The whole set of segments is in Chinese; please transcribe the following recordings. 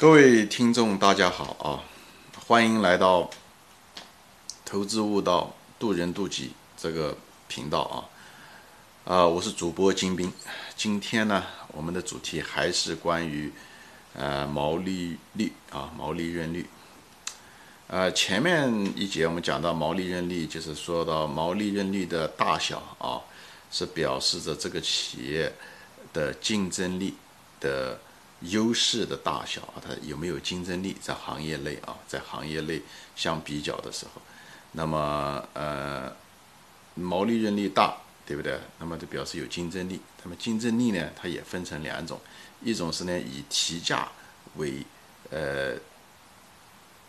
各位听众，大家好啊！欢迎来到“投资悟道，渡人渡己”这个频道啊！啊，我是主播金兵。今天呢，我们的主题还是关于呃毛利率啊，毛利润率。呃，前面一节我们讲到毛利润率，就是说到毛利润率的大小啊，是表示着这个企业的竞争力的。优势的大小啊，它有没有竞争力？在行业内啊，在行业内相比较的时候，那么呃，毛利润率大，对不对？那么就表示有竞争力。那么竞争力呢，它也分成两种，一种是呢以提价为呃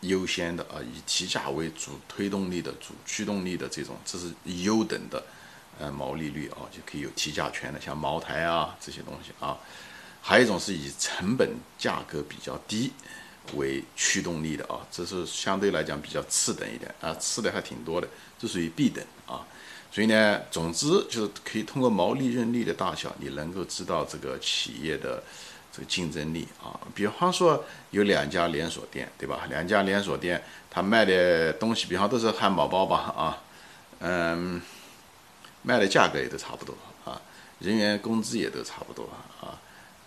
优先的啊，以提价为主推动力的主驱动力的这种，这是优等的呃毛利率啊，就可以有提价权的，像茅台啊这些东西啊。还有一种是以成本价格比较低为驱动力的啊，这是相对来讲比较次等一点啊，次的还挺多的，这属于 B 等啊。所以呢，总之就是可以通过毛利润率的大小，你能够知道这个企业的这个竞争力啊。比方说有两家连锁店，对吧？两家连锁店它卖的东西，比方都是汉堡包吧啊，嗯，卖的价格也都差不多啊，人员工资也都差不多啊。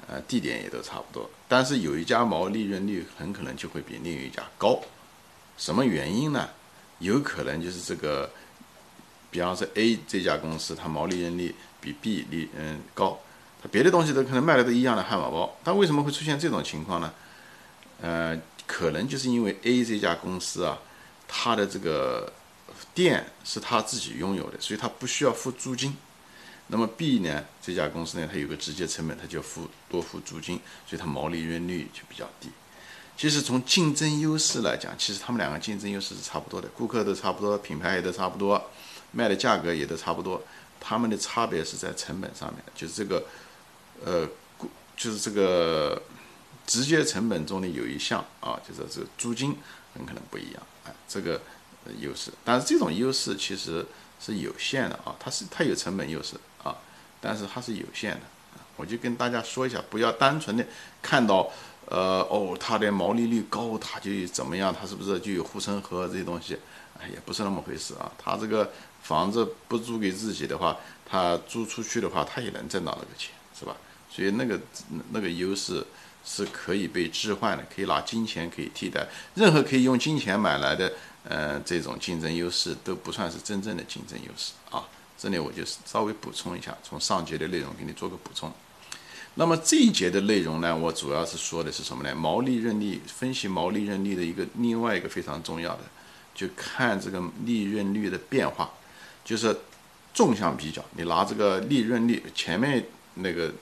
呃，地点也都差不多，但是有一家毛利润率很可能就会比另一家高，什么原因呢？有可能就是这个，比方说 A 这家公司，它毛利润率比 B 利嗯高，它别的东西都可能卖的都一样的汉堡包，但为什么会出现这种情况呢？呃，可能就是因为 A 这家公司啊，它的这个店是他自己拥有的，所以他不需要付租金。那么 B 呢？这家公司呢，它有个直接成本，它就付多付租金，所以它毛利润率就比较低。其实从竞争优势来讲，其实他们两个竞争优势是差不多的，顾客都差不多，品牌也都差不多，卖的价格也都差不多。他们的差别是在成本上面，就是这个，呃，就是这个直接成本中的有一项啊，就是这个租金很可能不一样，哎，这个优势。但是这种优势其实是有限的啊，它是它有成本优势。但是它是有限的，我就跟大家说一下，不要单纯的看到，呃，哦，它的毛利率高，它就怎么样，它是不是就有护城河这些东西？哎，也不是那么回事啊。它这个房子不租给自己的话，它租出去的话，它也能挣到那个钱，是吧？所以那个那个优势是可以被置换的，可以拿金钱可以替代，任何可以用金钱买来的，呃，这种竞争优势都不算是真正的竞争优势啊。这里我就稍微补充一下，从上节的内容给你做个补充。那么这一节的内容呢，我主要是说的是什么呢？毛利润率分析毛利润率的一个另外一个非常重要的，就看这个利润率的变化，就是纵向比较。你拿这个利润率，前面那个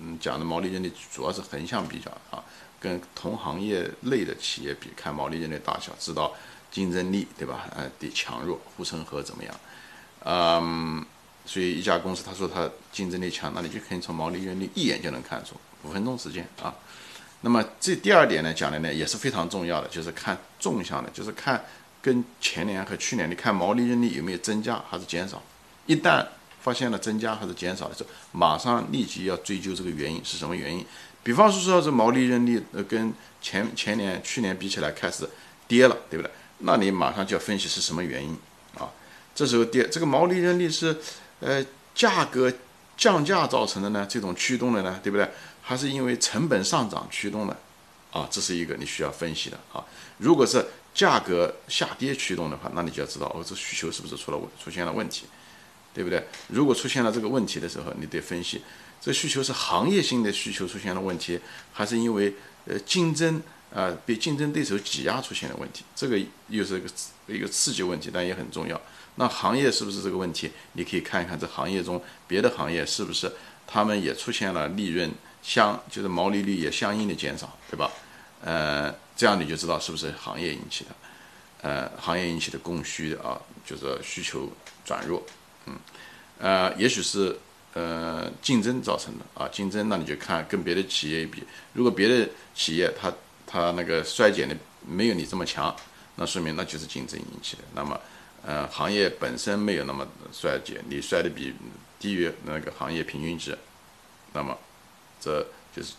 嗯讲的毛利润率主要是横向比较啊，跟同行业内的企业比，看毛利润率大小，知道竞争力对吧？呃的强弱，护城河怎么样？嗯，所以一家公司他说他竞争力强，那你就可以从毛利润率一眼就能看出，五分钟时间啊。那么这第二点呢讲的呢也是非常重要的，就是看纵向的，就是看跟前年和去年，你看毛利润率有没有增加还是减少。一旦发现了增加还是减少的时候，马上立即要追究这个原因是什么原因。比方说说这毛利润率呃跟前前年、去年比起来开始跌了，对不对？那你马上就要分析是什么原因。这时候跌，这个毛利润率是，呃，价格降价造成的呢？这种驱动的呢，对不对？还是因为成本上涨驱动的？啊，这是一个你需要分析的啊。如果是价格下跌驱动的话，那你就要知道哦，这需求是不是出了问出现了问题，对不对？如果出现了这个问题的时候，你得分析，这需求是行业性的需求出现了问题，还是因为呃竞争啊被竞争对手挤压出现了问题？这个又是一个一个刺激问题，但也很重要。那行业是不是这个问题？你可以看一看这行业中别的行业是不是他们也出现了利润相就是毛利率也相应的减少，对吧？呃，这样你就知道是不是行业引起的，呃，行业引起的供需啊，就是需求转弱，嗯，呃，也许是呃竞争造成的啊，竞争那你就看跟别的企业一比，如果别的企业它它那个衰减的没有你这么强，那说明那就是竞争引起的，那么。呃，行业本身没有那么衰减，你衰的比低于那个行业平均值，那么这就是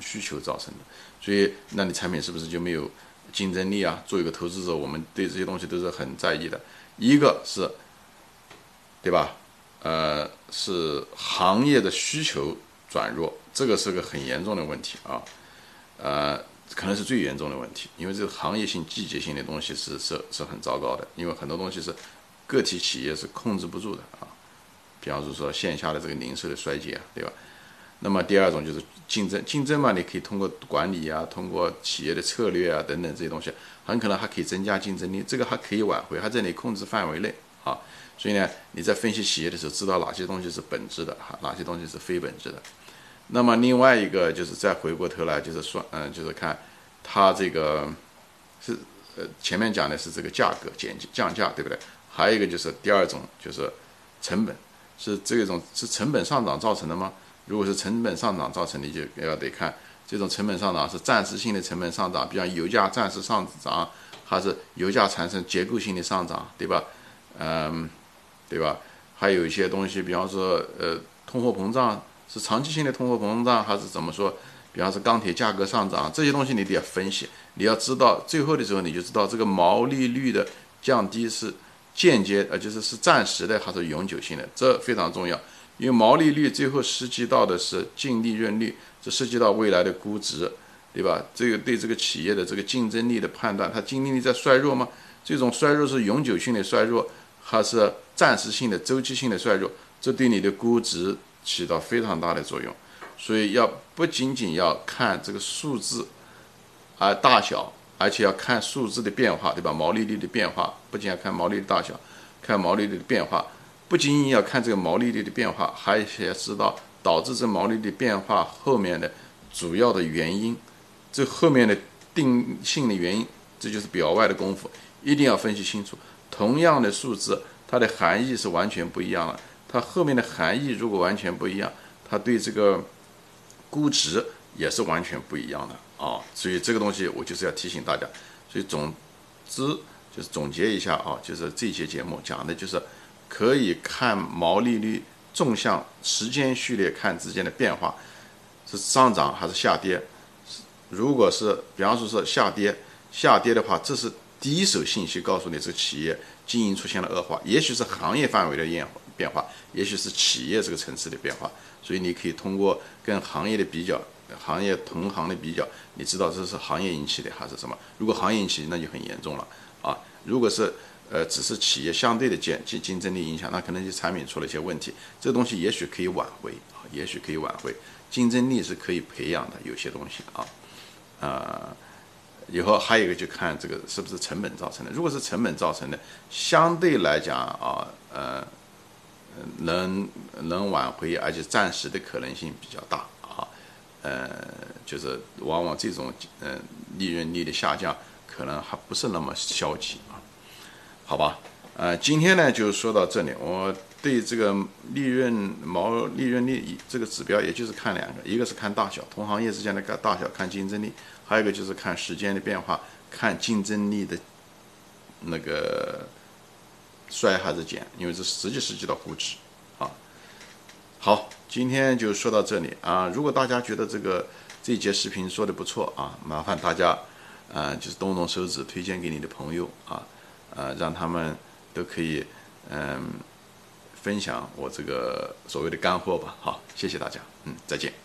需求造成的。所以，那你产品是不是就没有竞争力啊？作为一个投资者，我们对这些东西都是很在意的。一个是，对吧？呃，是行业的需求转弱，这个是个很严重的问题啊。呃，可能是最严重的问题，因为这个行业性、季节性的东西是是是很糟糕的，因为很多东西是个体企业是控制不住的啊。比方说线下的这个零售的衰竭啊，对吧？那么第二种就是竞争，竞争嘛，你可以通过管理啊，通过企业的策略啊等等这些东西，很可能还可以增加竞争力，这个还可以挽回，还在你控制范围内啊。所以呢，你在分析企业的时候，知道哪些东西是本质的哈，哪些东西是非本质的。那么另外一个就是再回过头来就是说，嗯，就是看它这个是呃前面讲的是这个价格减降价，对不对？还有一个就是第二种就是成本，是这种是成本上涨造成的吗？如果是成本上涨造成的，就要得看这种成本上涨是暂时性的成本上涨，比方油价暂时上涨，还是油价产生结构性的上涨，对吧？嗯，对吧？还有一些东西，比方说，呃，通货膨胀是长期性的通货膨胀，还是怎么说？比方说钢铁价格上涨，这些东西你得要分析，你要知道最后的时候你就知道这个毛利率的降低是间接，呃，就是是暂时的还是永久性的，这非常重要。因为毛利率最后涉及到的是净利润率，这涉及到未来的估值，对吧？这个对这个企业的这个竞争力的判断，它竞争力在衰弱吗？这种衰弱是永久性的衰弱，还是暂时性的周期性的衰弱？这对你的估值起到非常大的作用。所以要不仅仅要看这个数字，啊大小，而且要看数字的变化，对吧？毛利率的变化，不仅要看毛利率大小，看毛利率的变化。不仅仅要看这个毛利率的变化，还要知道导致这毛利率变化后面的主要的原因，这后面的定性的原因，这就是表外的功夫，一定要分析清楚。同样的数字，它的含义是完全不一样的。它后面的含义如果完全不一样，它对这个估值也是完全不一样的啊。所以这个东西我就是要提醒大家。所以总之就是总结一下啊，就是这节节目讲的就是。可以看毛利率纵向时间序列看之间的变化，是上涨还是下跌？如果是比方说是下跌，下跌的话，这是第一手信息告诉你这个企业经营出现了恶化，也许是行业范围的变变化，也许是企业这个层次的变化。所以你可以通过跟行业的比较，行业同行的比较，你知道这是行业引起的还是什么？如果行业引起，那就很严重了啊！如果是呃，只是企业相对的竞竞竞争力影响，那可能就产品出了一些问题，这个东西也许可以挽回啊，也许可以挽回，竞争力是可以培养的，有些东西啊，呃，以后还有一个就看这个是不是成本造成的，如果是成本造成的，相对来讲啊，呃，能能挽回，而且暂时的可能性比较大啊，呃，就是往往这种嗯利润率的下降，可能还不是那么消极啊。好吧，呃，今天呢就说到这里。我对这个利润毛利润率这个指标，也就是看两个，一个是看大小，同行业之间的个大小看竞争力，还有一个就是看时间的变化，看竞争力的那个衰还是减，因为这实际涉及到估值啊。好，今天就说到这里啊。如果大家觉得这个这节视频说的不错啊，麻烦大家啊，就是动动手指推荐给你的朋友啊。呃，让他们都可以嗯分享我这个所谓的干货吧。好，谢谢大家，嗯，再见。